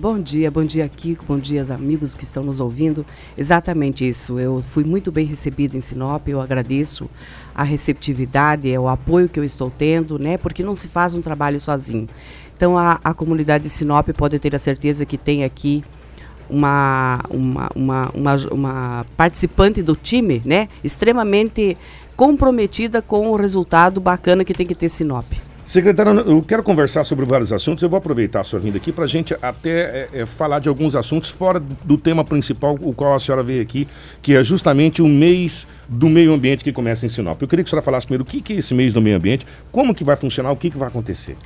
Bom dia, bom dia Kiko, bom dia amigos que estão nos ouvindo. Exatamente isso. Eu fui muito bem recebida em Sinop, eu agradeço a receptividade, o apoio que eu estou tendo, né? Porque não se faz um trabalho sozinho. Então a, a comunidade de Sinop pode ter a certeza que tem aqui uma, uma, uma, uma, uma participante do time, né? Extremamente comprometida com o resultado bacana que tem que ter Sinop. Secretária, eu quero conversar sobre vários assuntos. Eu vou aproveitar a sua vinda aqui para a gente até é, é, falar de alguns assuntos fora do tema principal, o qual a senhora veio aqui, que é justamente o mês do meio ambiente que começa em Sinop. Eu queria que a senhora falasse primeiro o que, que é esse mês do meio ambiente, como que vai funcionar, o que, que vai acontecer.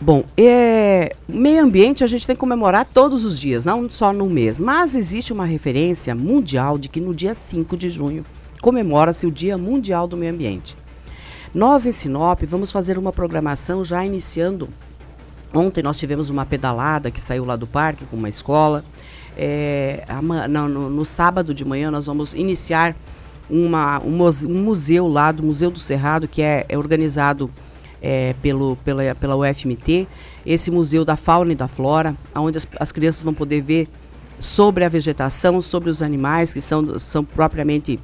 Bom, é, meio ambiente a gente tem que comemorar todos os dias, não só no mês. Mas existe uma referência mundial de que no dia 5 de junho comemora-se o Dia Mundial do Meio Ambiente. Nós em Sinop vamos fazer uma programação já iniciando. Ontem nós tivemos uma pedalada que saiu lá do parque com uma escola. É, no, no, no, sábado de manhã nós vamos iniciar uma, um, museu lá do Museu do Cerrado, que é, é organizado é, pelo, pela, pela UFMT, esse Museu da Fauna e da Flora, onde as, as crianças vão poder ver sobre a vegetação, sobre os animais que são, são propriamente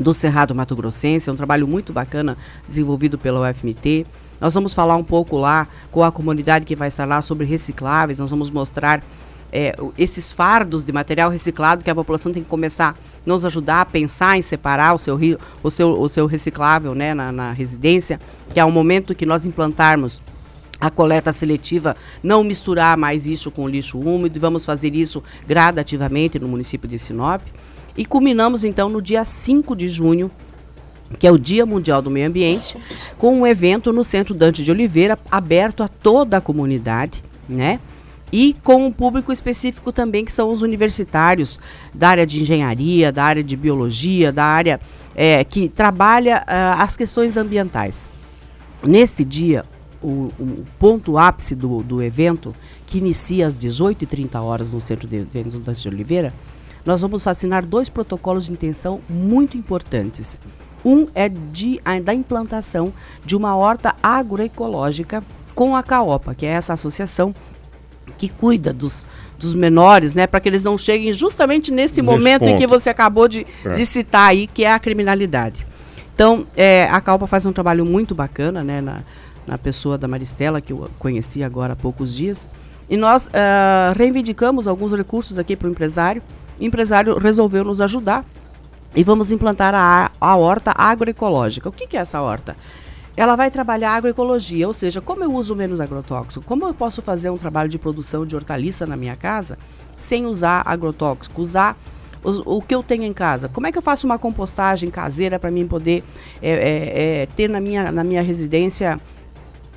do Cerrado Mato Grossense, é um trabalho muito bacana desenvolvido pela UFMT. Nós vamos falar um pouco lá com a comunidade que vai estar lá sobre recicláveis, nós vamos mostrar é, esses fardos de material reciclado que a população tem que começar a nos ajudar a pensar em separar o seu, o seu, o seu reciclável né, na, na residência, que é o momento que nós implantarmos a coleta seletiva, não misturar mais isso com lixo úmido, e vamos fazer isso gradativamente no município de Sinop. E culminamos então no dia 5 de junho, que é o Dia Mundial do Meio Ambiente, com um evento no Centro Dante de Oliveira, aberto a toda a comunidade, né? E com um público específico também, que são os universitários da área de engenharia, da área de biologia, da área é, que trabalha uh, as questões ambientais. Nesse dia, o, o ponto ápice do, do evento, que inicia às 18h30 horas no Centro de Eventos Dante de Oliveira, nós vamos assinar dois protocolos de intenção muito importantes. Um é de, da implantação de uma horta agroecológica com a CAOPA, que é essa associação que cuida dos, dos menores, né, para que eles não cheguem justamente nesse, nesse momento ponto. em que você acabou de, é. de, citar aí, que é a criminalidade. Então, é, a CAOPA faz um trabalho muito bacana, né, na, na pessoa da Maristela, que eu conheci agora há poucos dias, e nós uh, reivindicamos alguns recursos aqui para o empresário, o empresário resolveu nos ajudar e vamos implantar a, a horta agroecológica. O que, que é essa horta? Ela vai trabalhar agroecologia, ou seja, como eu uso menos agrotóxico, como eu posso fazer um trabalho de produção de hortaliça na minha casa sem usar agrotóxico, usar os, o que eu tenho em casa. Como é que eu faço uma compostagem caseira para mim poder é, é, é, ter na minha, na minha residência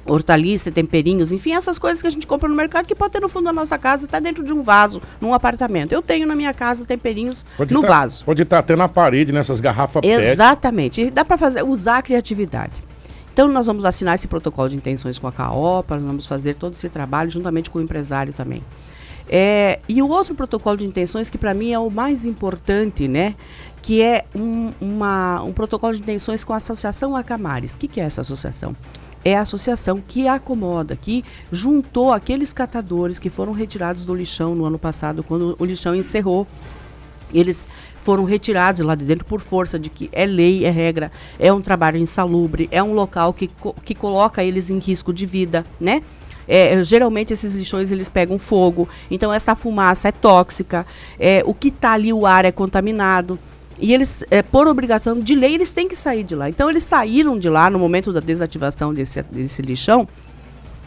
hortaliça, temperinhos, enfim, essas coisas que a gente compra no mercado que pode ter no fundo da nossa casa, está dentro de um vaso, num apartamento. Eu tenho na minha casa temperinhos pode no tá, vaso. Pode estar tá até na parede, nessas garrafas Exatamente. PET. dá para fazer usar a criatividade. Então nós vamos assinar esse protocolo de intenções com a CAOPA, nós vamos fazer todo esse trabalho juntamente com o empresário também. É, e o outro protocolo de intenções que para mim é o mais importante, né? Que é um, uma, um protocolo de intenções com a Associação Acamares. O que, que é essa associação? É a associação que acomoda, que juntou aqueles catadores que foram retirados do lixão no ano passado, quando o lixão encerrou. Eles foram retirados lá de dentro por força de que é lei, é regra, é um trabalho insalubre, é um local que, que coloca eles em risco de vida, né? É, geralmente esses lixões eles pegam fogo, então essa fumaça é tóxica, é, o que está ali, o ar é contaminado. E eles, é, por obrigação de lei, eles têm que sair de lá. Então eles saíram de lá no momento da desativação desse, desse lixão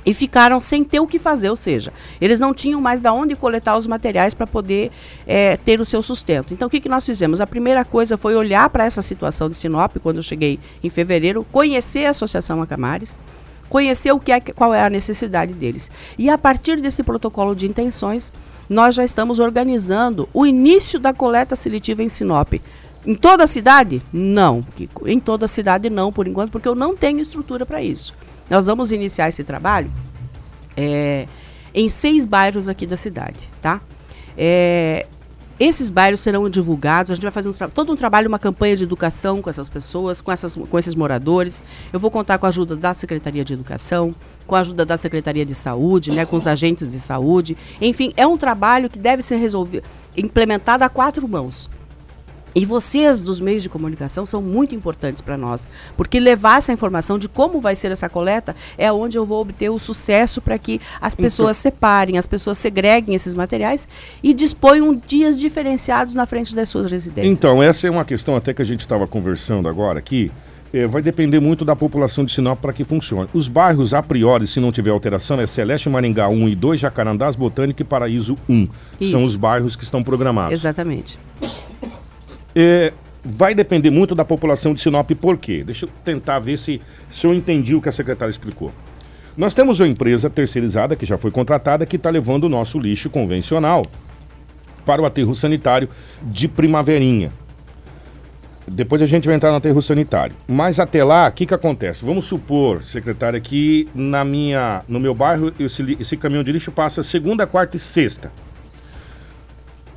e ficaram sem ter o que fazer, ou seja, eles não tinham mais da onde coletar os materiais para poder é, ter o seu sustento. Então, o que, que nós fizemos? A primeira coisa foi olhar para essa situação de Sinop, quando eu cheguei em fevereiro, conhecer a Associação Acamares, conhecer o que é, qual é a necessidade deles. E a partir desse protocolo de intenções, nós já estamos organizando o início da coleta seletiva em Sinop. Em toda a cidade? Não. Em toda a cidade não, por enquanto, porque eu não tenho estrutura para isso. Nós vamos iniciar esse trabalho é, em seis bairros aqui da cidade, tá? É, esses bairros serão divulgados, a gente vai fazer um todo um trabalho, uma campanha de educação com essas pessoas, com, essas, com esses moradores. Eu vou contar com a ajuda da Secretaria de Educação, com a ajuda da Secretaria de Saúde, né, com os agentes de saúde. Enfim, é um trabalho que deve ser resolvido, implementado a quatro mãos. E vocês dos meios de comunicação são muito importantes para nós, porque levar essa informação de como vai ser essa coleta é onde eu vou obter o sucesso para que as então pessoas então, separem, as pessoas segreguem esses materiais e disponham dias diferenciados na frente das suas residências. Então, essa é uma questão até que a gente estava conversando agora aqui. É, vai depender muito da população de Sinop para que funcione. Os bairros, a priori, se não tiver alteração, é Celeste Maringá 1 e 2, Jacarandás, Botânica e Paraíso 1. Isso. São os bairros que estão programados. Exatamente. É, vai depender muito da população de Sinop, por quê? Deixa eu tentar ver se, se eu entendi o que a secretária explicou. Nós temos uma empresa terceirizada que já foi contratada que está levando o nosso lixo convencional para o aterro sanitário de Primaverinha. Depois a gente vai entrar no aterro sanitário. Mas até lá, o que, que acontece? Vamos supor, secretária, que na minha, no meu bairro esse, esse caminhão de lixo passa segunda, quarta e sexta.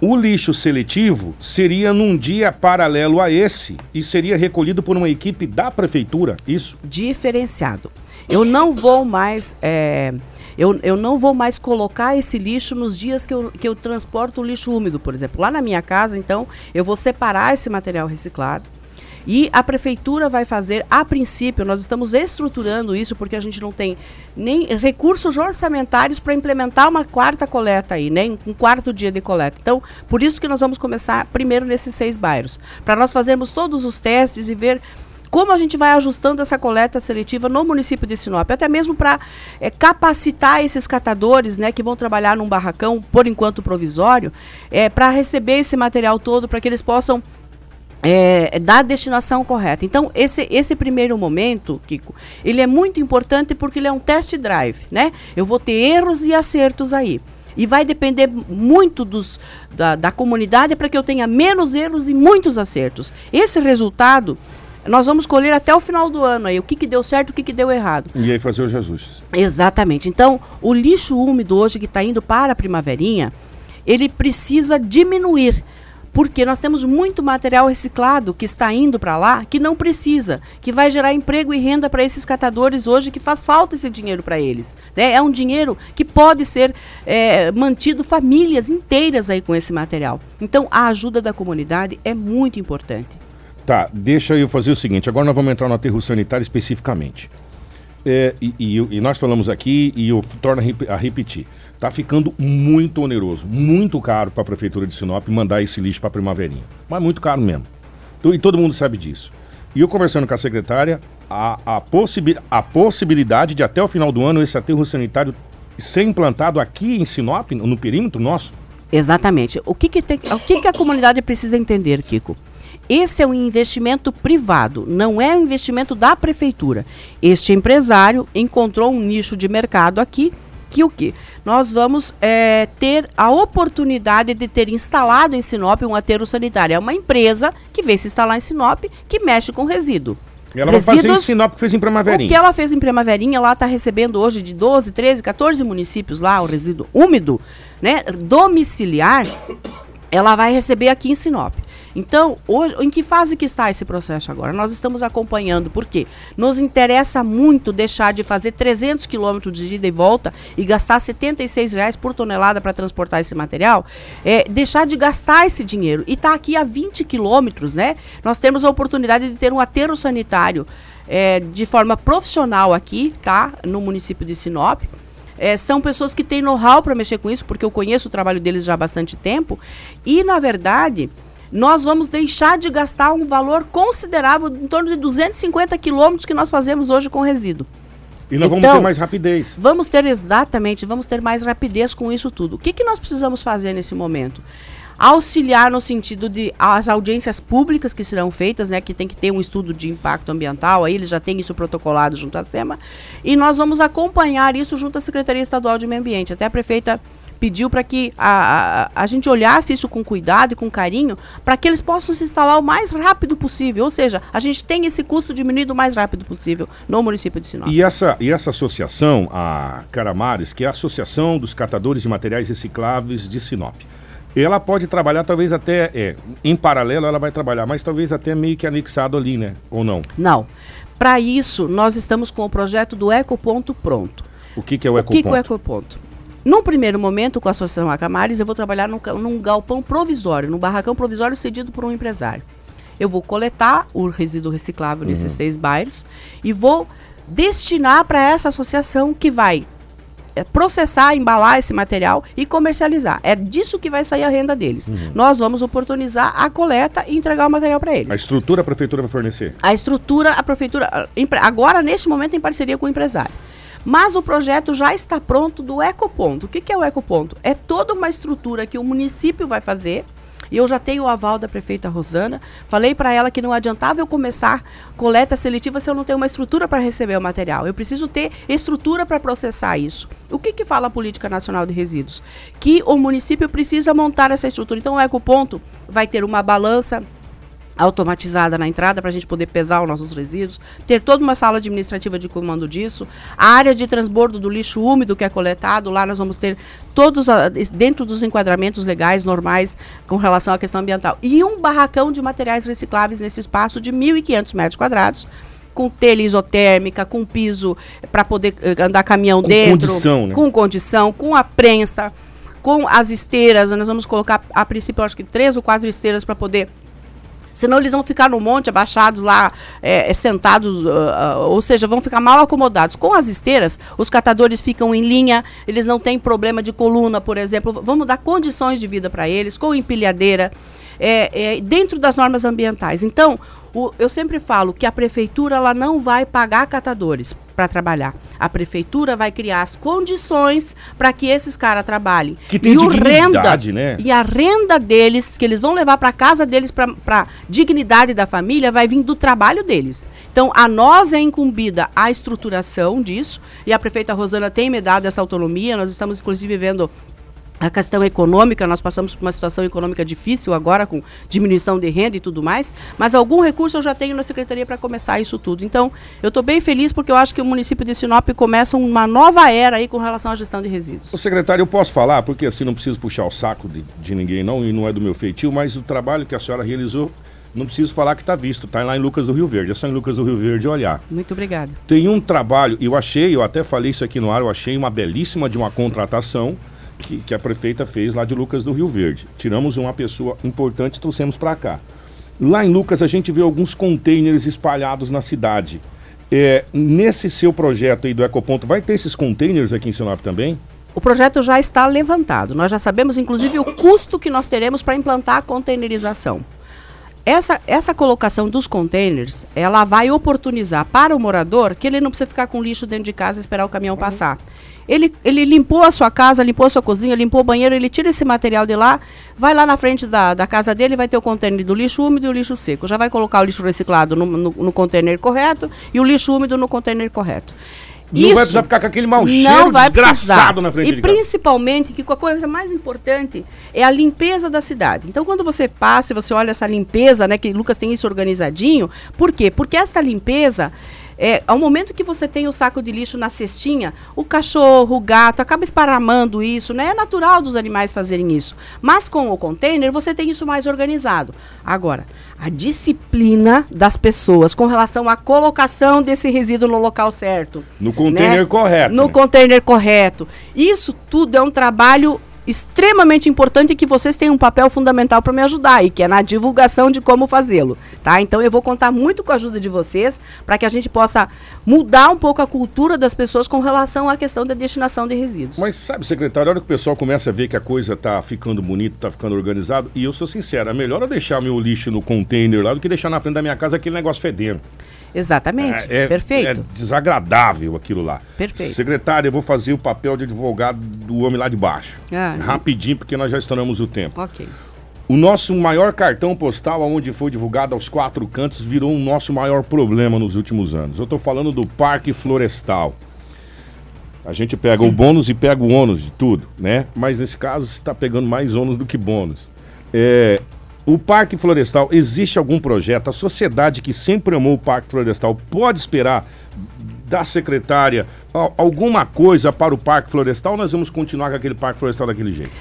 O lixo seletivo seria num dia paralelo a esse e seria recolhido por uma equipe da prefeitura, isso? Diferenciado. Eu não vou mais. É, eu, eu não vou mais colocar esse lixo nos dias que eu, que eu transporto o lixo úmido, por exemplo. Lá na minha casa, então, eu vou separar esse material reciclado e a prefeitura vai fazer, a princípio, nós estamos estruturando isso porque a gente não tem nem recursos orçamentários para implementar uma quarta coleta aí, né, um quarto dia de coleta. Então, por isso que nós vamos começar primeiro nesses seis bairros, para nós fazermos todos os testes e ver como a gente vai ajustando essa coleta seletiva no município de Sinop, até mesmo para é, capacitar esses catadores, né, que vão trabalhar num barracão, por enquanto provisório, é, para receber esse material todo, para que eles possam é, da destinação correta. Então, esse, esse primeiro momento, Kiko, ele é muito importante porque ele é um test drive, né? Eu vou ter erros e acertos aí. E vai depender muito dos, da, da comunidade para que eu tenha menos erros e muitos acertos. Esse resultado nós vamos colher até o final do ano aí, o que, que deu certo, o que, que deu errado. E aí fazer os ajustes. Exatamente. Então, o lixo úmido hoje que está indo para a primaverinha, ele precisa diminuir porque nós temos muito material reciclado que está indo para lá que não precisa, que vai gerar emprego e renda para esses catadores hoje, que faz falta esse dinheiro para eles. Né? É um dinheiro que pode ser é, mantido famílias inteiras aí com esse material. Então a ajuda da comunidade é muito importante. Tá, deixa eu fazer o seguinte, agora nós vamos entrar no aterro sanitário especificamente. É, e, e, e, nós falamos aqui, e eu torno a repetir, está ficando muito oneroso, muito caro para a Prefeitura de Sinop mandar esse lixo para a Primaverinha. Mas muito caro mesmo. E todo mundo sabe disso. E eu conversando com a secretária, a, a, possibi a possibilidade de até o final do ano esse aterro sanitário ser implantado aqui em Sinop, no perímetro nosso? Exatamente. O que, que, tem, o que, que a comunidade precisa entender, Kiko? Esse é um investimento privado, não é um investimento da prefeitura. Este empresário encontrou um nicho de mercado aqui que o que? Nós vamos é, ter a oportunidade de ter instalado em Sinop um aterro sanitário. É uma empresa que veio se instalar em Sinop que mexe com resíduo. E ela Resíduos, vai fazer em Sinop que fez em Primaverinha. O que ela fez em Primaverinha, ela está recebendo hoje de 12, 13, 14 municípios lá, o resíduo úmido, né, domiciliar, ela vai receber aqui em Sinop. Então, hoje, em que fase que está esse processo agora? Nós estamos acompanhando, porque nos interessa muito deixar de fazer 300 quilômetros de ida e volta e gastar 76 reais por tonelada para transportar esse material, é, deixar de gastar esse dinheiro. E está aqui a 20 quilômetros, né? Nós temos a oportunidade de ter um aterro sanitário é, de forma profissional aqui, tá? No município de Sinop. É, são pessoas que têm know-how para mexer com isso, porque eu conheço o trabalho deles já há bastante tempo. E, na verdade, nós vamos deixar de gastar um valor considerável, em torno de 250 quilômetros que nós fazemos hoje com resíduo. E nós então, vamos ter então, mais rapidez. Vamos ter exatamente, vamos ter mais rapidez com isso tudo. O que, que nós precisamos fazer nesse momento? Auxiliar no sentido de as audiências públicas que serão feitas, né, que tem que ter um estudo de impacto ambiental, aí eles já têm isso protocolado junto à SEMA, e nós vamos acompanhar isso junto à Secretaria Estadual de Meio Ambiente. Até a prefeita pediu para que a, a, a, gente olhasse isso com cuidado e com carinho, para que eles possam se instalar o mais rápido possível. Ou seja, a gente tem esse custo diminuído o mais rápido possível no município de Sinop. E essa, e essa associação, a Caramares, que é a Associação dos Catadores de Materiais Recicláveis de Sinop, ela pode trabalhar talvez até, é, em paralelo ela vai trabalhar, mas talvez até meio que anexado ali, né? Ou não? Não. Para isso, nós estamos com o projeto do Ecoponto pronto. O que, que é o Ecoponto? O que, que é o Ecoponto? Num primeiro momento, com a Associação Acamares, eu vou trabalhar num, num galpão provisório, num barracão provisório cedido por um empresário. Eu vou coletar o resíduo reciclável uhum. nesses seis bairros e vou destinar para essa associação que vai processar, embalar esse material e comercializar. É disso que vai sair a renda deles. Uhum. Nós vamos oportunizar a coleta e entregar o material para eles. A estrutura a prefeitura vai fornecer? A estrutura a prefeitura, agora neste momento em parceria com o empresário. Mas o projeto já está pronto do Ecoponto. O que, que é o Ecoponto? É toda uma estrutura que o município vai fazer e eu já tenho o aval da prefeita Rosana. Falei para ela que não adiantava eu começar coleta seletiva se eu não tenho uma estrutura para receber o material. Eu preciso ter estrutura para processar isso. O que, que fala a Política Nacional de Resíduos? Que o município precisa montar essa estrutura. Então, o Ecoponto vai ter uma balança automatizada na entrada para a gente poder pesar os nossos resíduos, ter toda uma sala administrativa de comando disso, a área de transbordo do lixo úmido que é coletado, lá nós vamos ter todos dentro dos enquadramentos legais normais com relação à questão ambiental e um barracão de materiais recicláveis nesse espaço de 1.500 metros quadrados com telha isotérmica, com piso para poder eh, andar caminhão com dentro, condição, né? com condição, com a prensa, com as esteiras. Nós vamos colocar a princípio acho que três ou quatro esteiras para poder Senão eles vão ficar no monte, abaixados lá, é, é sentados, uh, uh, ou seja, vão ficar mal acomodados. Com as esteiras, os catadores ficam em linha, eles não têm problema de coluna, por exemplo. Vamos dar condições de vida para eles, com empilhadeira, é, é, dentro das normas ambientais. Então, o, eu sempre falo que a prefeitura ela não vai pagar catadores para trabalhar. A prefeitura vai criar as condições para que esses caras trabalhem. Que tem e dignidade, renda, né? E a renda deles, que eles vão levar para casa deles, para dignidade da família, vai vir do trabalho deles. Então, a nós é incumbida a estruturação disso, e a prefeita Rosana tem me dado essa autonomia. Nós estamos, inclusive, vendo a questão econômica, nós passamos por uma situação econômica difícil agora, com diminuição de renda e tudo mais, mas algum recurso eu já tenho na secretaria para começar isso tudo. Então, eu estou bem feliz porque eu acho que o município de Sinop começa uma nova era aí com relação à gestão de resíduos. O secretário, eu posso falar, porque assim não preciso puxar o saco de, de ninguém não, e não é do meu feitio, mas o trabalho que a senhora realizou não preciso falar que está visto, está lá em Lucas do Rio Verde. É só em Lucas do Rio Verde olhar. Muito obrigada. Tem um trabalho, eu achei, eu até falei isso aqui no ar, eu achei uma belíssima de uma contratação que, que a prefeita fez lá de Lucas do Rio Verde. Tiramos uma pessoa importante e trouxemos para cá. Lá em Lucas a gente vê alguns containers espalhados na cidade. É, nesse seu projeto aí do Ecoponto, vai ter esses containers aqui em Sinop também? O projeto já está levantado. Nós já sabemos, inclusive, o custo que nós teremos para implantar a containerização. Essa, essa colocação dos containers, ela vai oportunizar para o morador que ele não precisa ficar com lixo dentro de casa e esperar o caminhão uhum. passar. Ele, ele limpou a sua casa, limpou a sua cozinha, limpou o banheiro, ele tira esse material de lá, vai lá na frente da, da casa dele, vai ter o container do lixo úmido e o lixo seco. Já vai colocar o lixo reciclado no, no, no container correto e o lixo úmido no container correto. Não Isso vai precisar ficar com aquele mau cheiro vai desgraçado precisar. na frente E principalmente, que a coisa mais importante é a limpeza da cidade. Então, quando você passa e você olha essa limpeza, né, que Lucas tem isso organizadinho, por quê? Porque essa limpeza é, ao momento que você tem o saco de lixo na cestinha, o cachorro, o gato acaba esparramando isso, né? É natural dos animais fazerem isso. Mas com o container você tem isso mais organizado. Agora, a disciplina das pessoas com relação à colocação desse resíduo no local certo. No container né? correto. No né? container correto. Isso tudo é um trabalho extremamente importante e que vocês têm um papel fundamental para me ajudar e que é na divulgação de como fazê-lo, tá? Então eu vou contar muito com a ajuda de vocês para que a gente possa mudar um pouco a cultura das pessoas com relação à questão da destinação de resíduos. Mas sabe, secretário, a hora que o pessoal começa a ver que a coisa tá ficando bonita, tá ficando organizado, e eu sou sincero, é melhor eu deixar meu lixo no container lá do que deixar na frente da minha casa aquele negócio fedendo. Exatamente. É, é, Perfeito. É desagradável aquilo lá. Perfeito. Secretária, eu vou fazer o papel de advogado do homem lá de baixo. Ah, Rapidinho, porque nós já estouramos o tempo. Ok. O nosso maior cartão postal, onde foi divulgado aos quatro cantos, virou o nosso maior problema nos últimos anos. Eu estou falando do Parque Florestal. A gente pega o bônus e pega o ônus de tudo, né? Mas nesse caso, está pegando mais ônus do que bônus. É, o Parque Florestal, existe algum projeto? A sociedade que sempre amou o Parque Florestal pode esperar da secretária alguma coisa para o Parque Florestal ou nós vamos continuar com aquele Parque Florestal daquele jeito?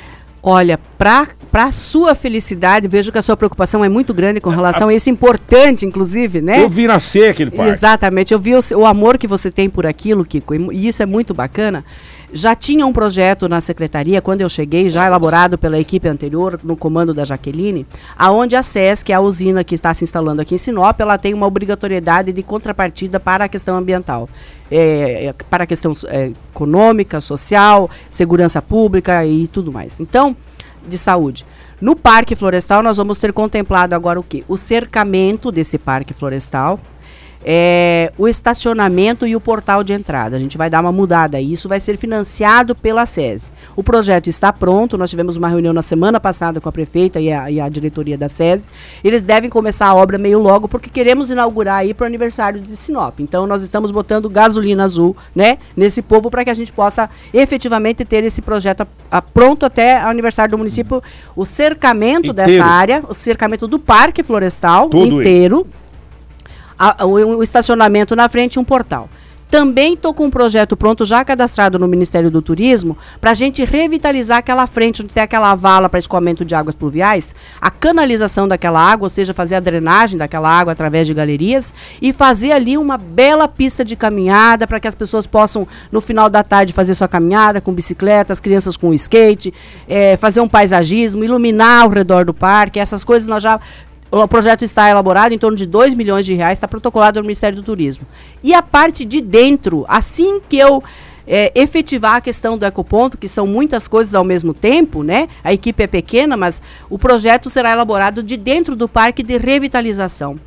Olha, para sua felicidade, vejo que a sua preocupação é muito grande com relação a isso, importante, inclusive, né? Eu vi nascer aquele parque. Exatamente, eu vi o, o amor que você tem por aquilo, Kiko, e isso é muito bacana. Já tinha um projeto na secretaria, quando eu cheguei, já elaborado pela equipe anterior, no comando da Jaqueline, aonde a SESC, a usina que está se instalando aqui em Sinop, ela tem uma obrigatoriedade de contrapartida para a questão ambiental. É, é para a questão é, econômica, social, segurança pública e tudo mais. Então, de saúde. No Parque Florestal, nós vamos ter contemplado agora o quê? O cercamento desse Parque Florestal, é, o estacionamento e o portal de entrada. A gente vai dar uma mudada. Isso vai ser financiado pela SESI. O projeto está pronto. Nós tivemos uma reunião na semana passada com a prefeita e a, e a diretoria da SESI. Eles devem começar a obra meio logo, porque queremos inaugurar aí para o aniversário de Sinop. Então, nós estamos botando gasolina azul né, nesse povo para que a gente possa efetivamente ter esse projeto a, a, pronto até o aniversário do município. O cercamento inteiro. dessa área, o cercamento do Parque Florestal Todo inteiro. A, o, o estacionamento na frente e um portal. Também estou com um projeto pronto, já cadastrado no Ministério do Turismo, para a gente revitalizar aquela frente, onde tem aquela vala para escoamento de águas pluviais, a canalização daquela água, ou seja, fazer a drenagem daquela água através de galerias e fazer ali uma bela pista de caminhada para que as pessoas possam, no final da tarde, fazer sua caminhada com bicicleta, as crianças com skate, é, fazer um paisagismo, iluminar ao redor do parque. Essas coisas nós já o projeto está elaborado em torno de 2 milhões de reais, está protocolado no Ministério do Turismo. E a parte de dentro, assim que eu é, efetivar a questão do ecoponto, que são muitas coisas ao mesmo tempo, né? A equipe é pequena, mas o projeto será elaborado de dentro do parque de revitalização.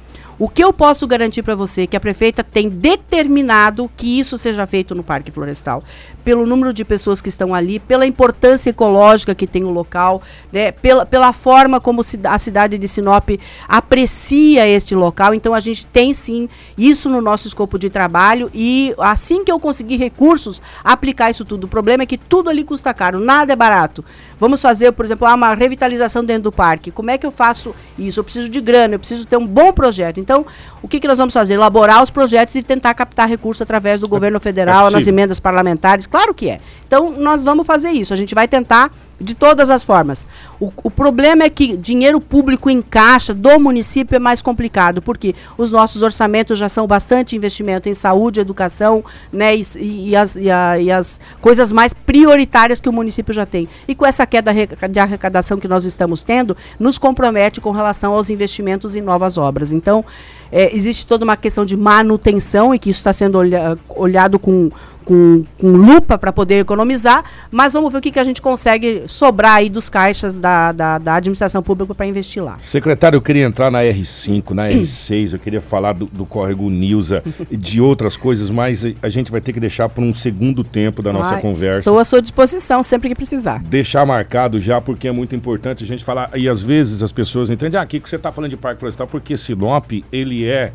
O que eu posso garantir para você é que a prefeita tem determinado que isso seja feito no Parque Florestal, pelo número de pessoas que estão ali, pela importância ecológica que tem o local, né, pela, pela forma como a cidade de Sinop aprecia este local. Então a gente tem sim isso no nosso escopo de trabalho e assim que eu conseguir recursos, aplicar isso tudo. O problema é que tudo ali custa caro, nada é barato. Vamos fazer, por exemplo, uma revitalização dentro do parque. Como é que eu faço isso? Eu preciso de grana, eu preciso ter um bom projeto. Então, então, o que, que nós vamos fazer? Elaborar os projetos e tentar captar recursos através do governo federal, é nas emendas parlamentares. Claro que é. Então, nós vamos fazer isso. A gente vai tentar de todas as formas. O, o, problema é que dinheiro público em caixa do município é mais complicado, porque os nossos orçamentos já são bastante investimento em saúde, educação, né, e, e, as, e, a, e as coisas mais prioritárias que o município já tem. E com essa queda de arrecadação que nós estamos tendo, nos compromete com relação aos investimentos em novas obras. Então, é, existe toda uma questão de manutenção e que isso está sendo olha, olhado com, com, com lupa para poder economizar, mas vamos ver o que, que a gente consegue sobrar aí dos caixas da, da, da administração pública para investir lá. Secretário, eu queria entrar na R5, na R6, eu queria falar do, do córrego Nilza e de outras coisas, mas a gente vai ter que deixar para um segundo tempo da nossa Ai, conversa. Estou à sua disposição sempre que precisar. Deixar marcado já, porque é muito importante a gente falar, e às vezes as pessoas entendem, ah, aqui que você está falando de Parque Florestal, porque Sinop, ele é,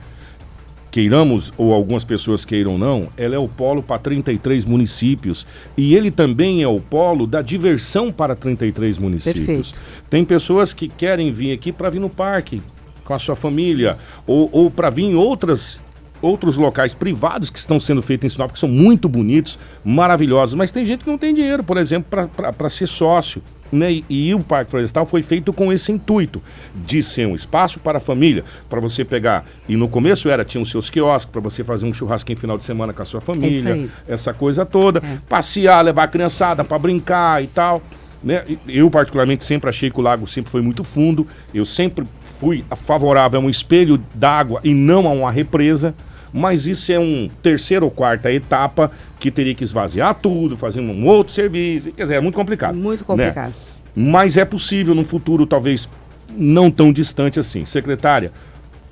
queiramos ou algumas pessoas queiram não, ela é o polo para 33 municípios e ele também é o polo da diversão para 33 municípios. Perfeito. Tem pessoas que querem vir aqui para vir no parque com a sua família ou, ou para vir em outras outros locais privados que estão sendo feitos em Sinop, que são muito bonitos, maravilhosos, mas tem gente que não tem dinheiro, por exemplo, para ser sócio. Né? E, o Parque Florestal foi feito com esse intuito de ser um espaço para a família, para você pegar. E no começo era, tinha os seus quiosques, para você fazer um churrasquinho final de semana com a sua família, essa coisa toda. É. Passear, levar a criançada para brincar e tal. Né? Eu, particularmente, sempre achei que o lago sempre foi muito fundo. Eu sempre fui favorável a um espelho d'água e não a uma represa mas isso é um terceira ou quarta etapa que teria que esvaziar tudo, fazer um outro serviço. Quer dizer, é muito complicado. Muito né? complicado. Né? Mas é possível num futuro, talvez não tão distante assim. Secretária,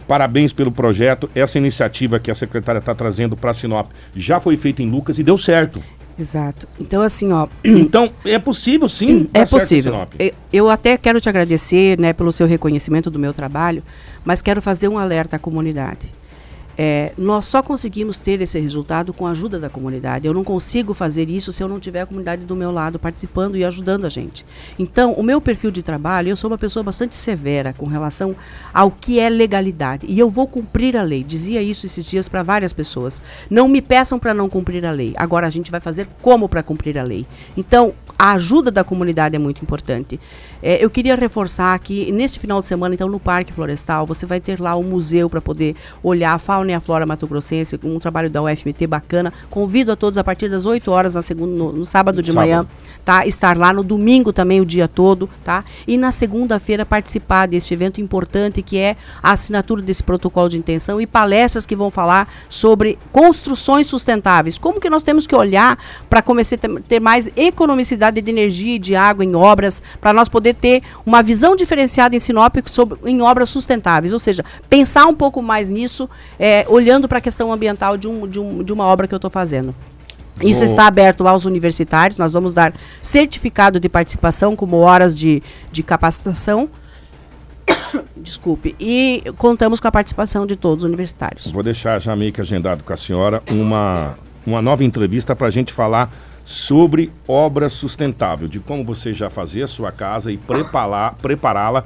parabéns pelo projeto. Essa iniciativa que a secretária está trazendo para Sinop já foi feita em Lucas e deu certo. Exato. Então, assim, ó. Então, é possível, sim. É possível. Eu até quero te agradecer, né, pelo seu reconhecimento do meu trabalho, mas quero fazer um alerta à comunidade. É, nós só conseguimos ter esse resultado com a ajuda da comunidade. Eu não consigo fazer isso se eu não tiver a comunidade do meu lado participando e ajudando a gente. Então, o meu perfil de trabalho, eu sou uma pessoa bastante severa com relação ao que é legalidade. E eu vou cumprir a lei. Dizia isso esses dias para várias pessoas. Não me peçam para não cumprir a lei. Agora a gente vai fazer como para cumprir a lei. Então, a ajuda da comunidade é muito importante. É, eu queria reforçar que neste final de semana, então, no Parque Florestal, você vai ter lá um museu para poder olhar a fauna e a flora mato-grossense, com um trabalho da UFMT bacana. Convido a todos a partir das 8 horas na segunda, no, no sábado de sábado. manhã, tá? Estar lá no domingo também o dia todo, tá? E na segunda-feira participar deste evento importante que é a assinatura desse protocolo de intenção e palestras que vão falar sobre construções sustentáveis. Como que nós temos que olhar para começar a ter mais economicidade de energia e de água em obras, para nós poder ter uma visão diferenciada em Sinop sobre, em obras sustentáveis, ou seja, pensar um pouco mais nisso, é, olhando para a questão ambiental de, um, de, um, de uma obra que eu estou fazendo. Isso oh. está aberto aos universitários, nós vamos dar certificado de participação como horas de, de capacitação. Desculpe. E contamos com a participação de todos os universitários. Vou deixar já meio que agendado com a senhora uma, uma nova entrevista para a gente falar sobre obra sustentável, de como você já fazer a sua casa e prepará-la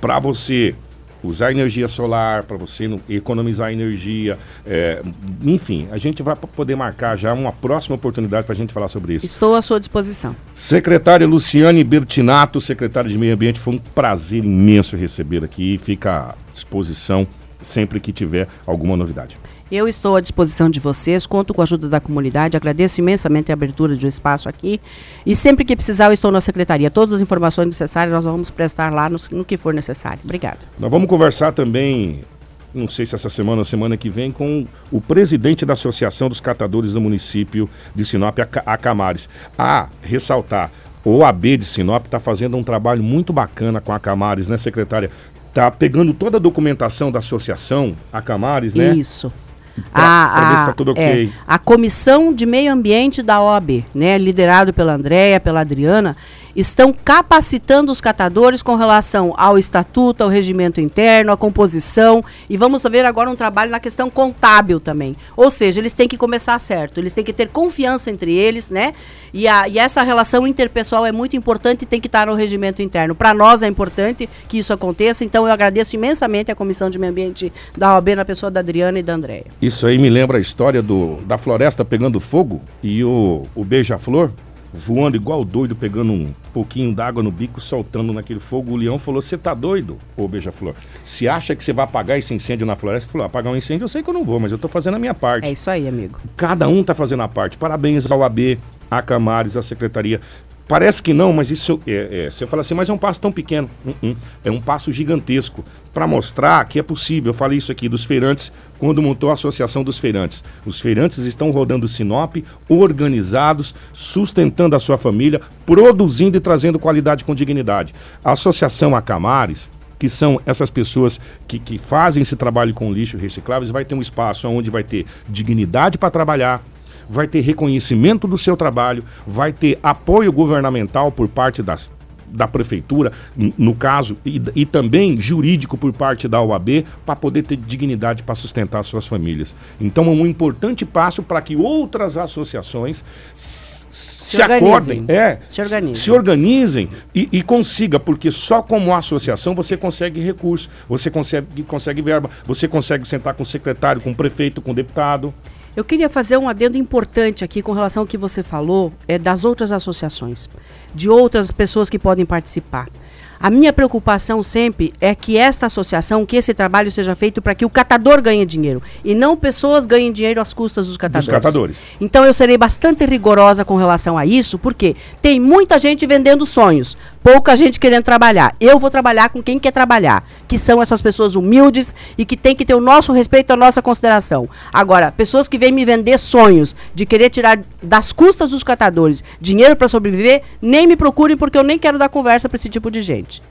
para você usar energia solar, para você economizar energia. É, enfim, a gente vai poder marcar já uma próxima oportunidade para a gente falar sobre isso. Estou à sua disposição. Secretária Luciane Bertinato, secretária de Meio Ambiente, foi um prazer imenso receber aqui. Fica à disposição sempre que tiver alguma novidade. Eu estou à disposição de vocês, conto com a ajuda da comunidade, agradeço imensamente a abertura do espaço aqui. E sempre que precisar, eu estou na secretaria. Todas as informações necessárias nós vamos prestar lá no, no que for necessário. Obrigada. Nós vamos conversar também não sei se essa semana ou semana que vem, com o presidente da Associação dos Catadores do município de Sinop, a Camares. A ressaltar, o AB de Sinop está fazendo um trabalho muito bacana com a Camares, né, secretária? Está pegando toda a documentação da associação, a Camares, né? Isso a, a, tá okay. é, a Comissão de Meio Ambiente da OAB, né, liderado pela Andréia, pela Adriana, estão capacitando os catadores com relação ao estatuto, ao regimento interno, à composição. E vamos ver agora um trabalho na questão contábil também. Ou seja, eles têm que começar certo, eles têm que ter confiança entre eles, né? E, a, e essa relação interpessoal é muito importante e tem que estar no regimento interno. Para nós é importante que isso aconteça, então eu agradeço imensamente a Comissão de Meio Ambiente da OAB na pessoa da Adriana e da Andréia. Isso aí me lembra a história do, da floresta pegando fogo e o, o beija-flor voando igual doido, pegando um pouquinho d'água no bico, soltando naquele fogo. O leão falou: Você tá doido, ô beija-flor? Se acha que você vai apagar esse incêndio na floresta? Falou: Apagar um incêndio eu sei que eu não vou, mas eu tô fazendo a minha parte. É isso aí, amigo. Cada um tá fazendo a parte. Parabéns ao AB, a Camares, a Secretaria. Parece que não, mas isso é, é, você fala assim, mas é um passo tão pequeno. Uh -uh, é um passo gigantesco para mostrar que é possível. Eu falei isso aqui dos feirantes quando montou a Associação dos Feirantes. Os feirantes estão rodando Sinop, organizados, sustentando a sua família, produzindo e trazendo qualidade com dignidade. A Associação Acamares, que são essas pessoas que, que fazem esse trabalho com lixo recicláveis, vai ter um espaço onde vai ter dignidade para trabalhar, vai ter reconhecimento do seu trabalho, vai ter apoio governamental por parte das, da prefeitura, no caso, e, e, também jurídico por parte da OAB, para poder ter dignidade para sustentar suas famílias. Então, é um importante passo para que outras associações se, se acordem, é, se organizem, se organizem e, e, consiga, porque só como associação você consegue recurso, você consegue, consegue verba, você consegue sentar com o secretário, com o prefeito, com o deputado. Eu queria fazer um adendo importante aqui com relação ao que você falou é, das outras associações, de outras pessoas que podem participar. A minha preocupação sempre é que esta associação, que esse trabalho seja feito para que o catador ganhe dinheiro e não pessoas ganhem dinheiro às custas dos catadores. Dos catadores. Então eu serei bastante rigorosa com relação a isso, porque tem muita gente vendendo sonhos, pouca gente querendo trabalhar. Eu vou trabalhar com quem quer trabalhar, que são essas pessoas humildes e que tem que ter o nosso respeito, a nossa consideração. Agora, pessoas que vêm me vender sonhos de querer tirar das custas dos catadores dinheiro para sobreviver, nem me procurem porque eu nem quero dar conversa para esse tipo de gente.